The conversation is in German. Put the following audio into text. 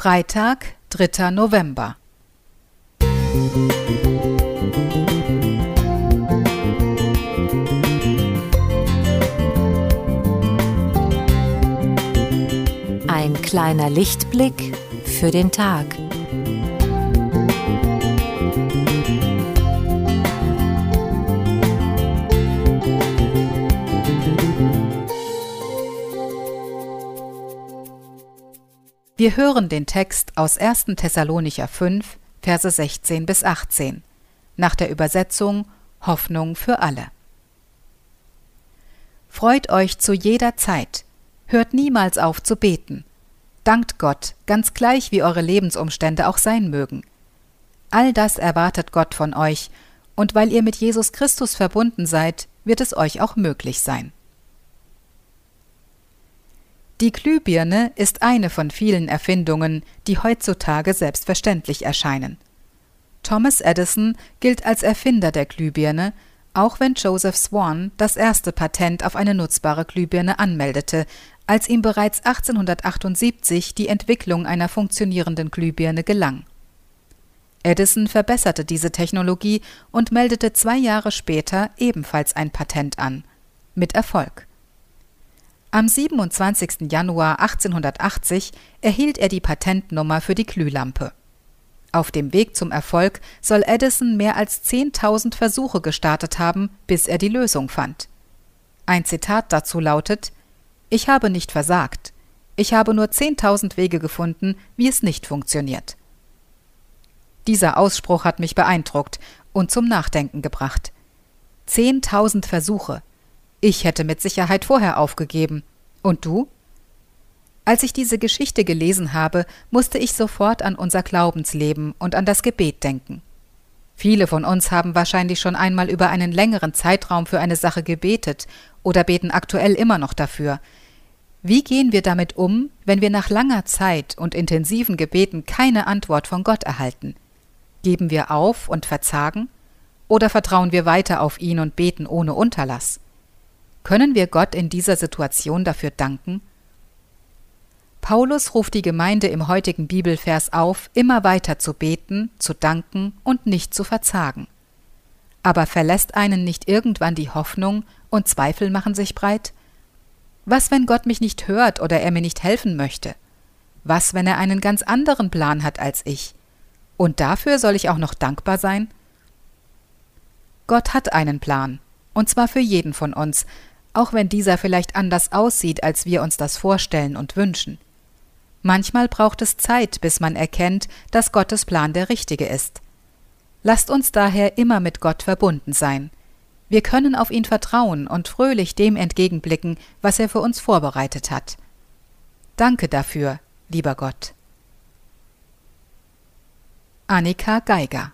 Freitag, 3. November. Ein kleiner Lichtblick für den Tag. Wir hören den Text aus 1. Thessalonicher 5, Verse 16 bis 18, nach der Übersetzung Hoffnung für alle. Freut euch zu jeder Zeit, hört niemals auf zu beten, dankt Gott, ganz gleich wie eure Lebensumstände auch sein mögen. All das erwartet Gott von euch, und weil ihr mit Jesus Christus verbunden seid, wird es euch auch möglich sein. Die Glühbirne ist eine von vielen Erfindungen, die heutzutage selbstverständlich erscheinen. Thomas Edison gilt als Erfinder der Glühbirne, auch wenn Joseph Swan das erste Patent auf eine nutzbare Glühbirne anmeldete, als ihm bereits 1878 die Entwicklung einer funktionierenden Glühbirne gelang. Edison verbesserte diese Technologie und meldete zwei Jahre später ebenfalls ein Patent an. Mit Erfolg. Am 27. Januar 1880 erhielt er die Patentnummer für die Glühlampe. Auf dem Weg zum Erfolg soll Edison mehr als 10.000 Versuche gestartet haben, bis er die Lösung fand. Ein Zitat dazu lautet Ich habe nicht versagt. Ich habe nur 10.000 Wege gefunden, wie es nicht funktioniert. Dieser Ausspruch hat mich beeindruckt und zum Nachdenken gebracht. 10.000 Versuche, ich hätte mit Sicherheit vorher aufgegeben. Und du? Als ich diese Geschichte gelesen habe, musste ich sofort an unser Glaubensleben und an das Gebet denken. Viele von uns haben wahrscheinlich schon einmal über einen längeren Zeitraum für eine Sache gebetet oder beten aktuell immer noch dafür. Wie gehen wir damit um, wenn wir nach langer Zeit und intensiven Gebeten keine Antwort von Gott erhalten? Geben wir auf und verzagen? Oder vertrauen wir weiter auf ihn und beten ohne Unterlass? Können wir Gott in dieser Situation dafür danken? Paulus ruft die Gemeinde im heutigen Bibelvers auf, immer weiter zu beten, zu danken und nicht zu verzagen. Aber verlässt einen nicht irgendwann die Hoffnung und Zweifel machen sich breit? Was, wenn Gott mich nicht hört oder er mir nicht helfen möchte? Was, wenn er einen ganz anderen Plan hat als ich? Und dafür soll ich auch noch dankbar sein? Gott hat einen Plan, und zwar für jeden von uns, auch wenn dieser vielleicht anders aussieht, als wir uns das vorstellen und wünschen. Manchmal braucht es Zeit, bis man erkennt, dass Gottes Plan der richtige ist. Lasst uns daher immer mit Gott verbunden sein. Wir können auf ihn vertrauen und fröhlich dem entgegenblicken, was er für uns vorbereitet hat. Danke dafür, lieber Gott. Annika Geiger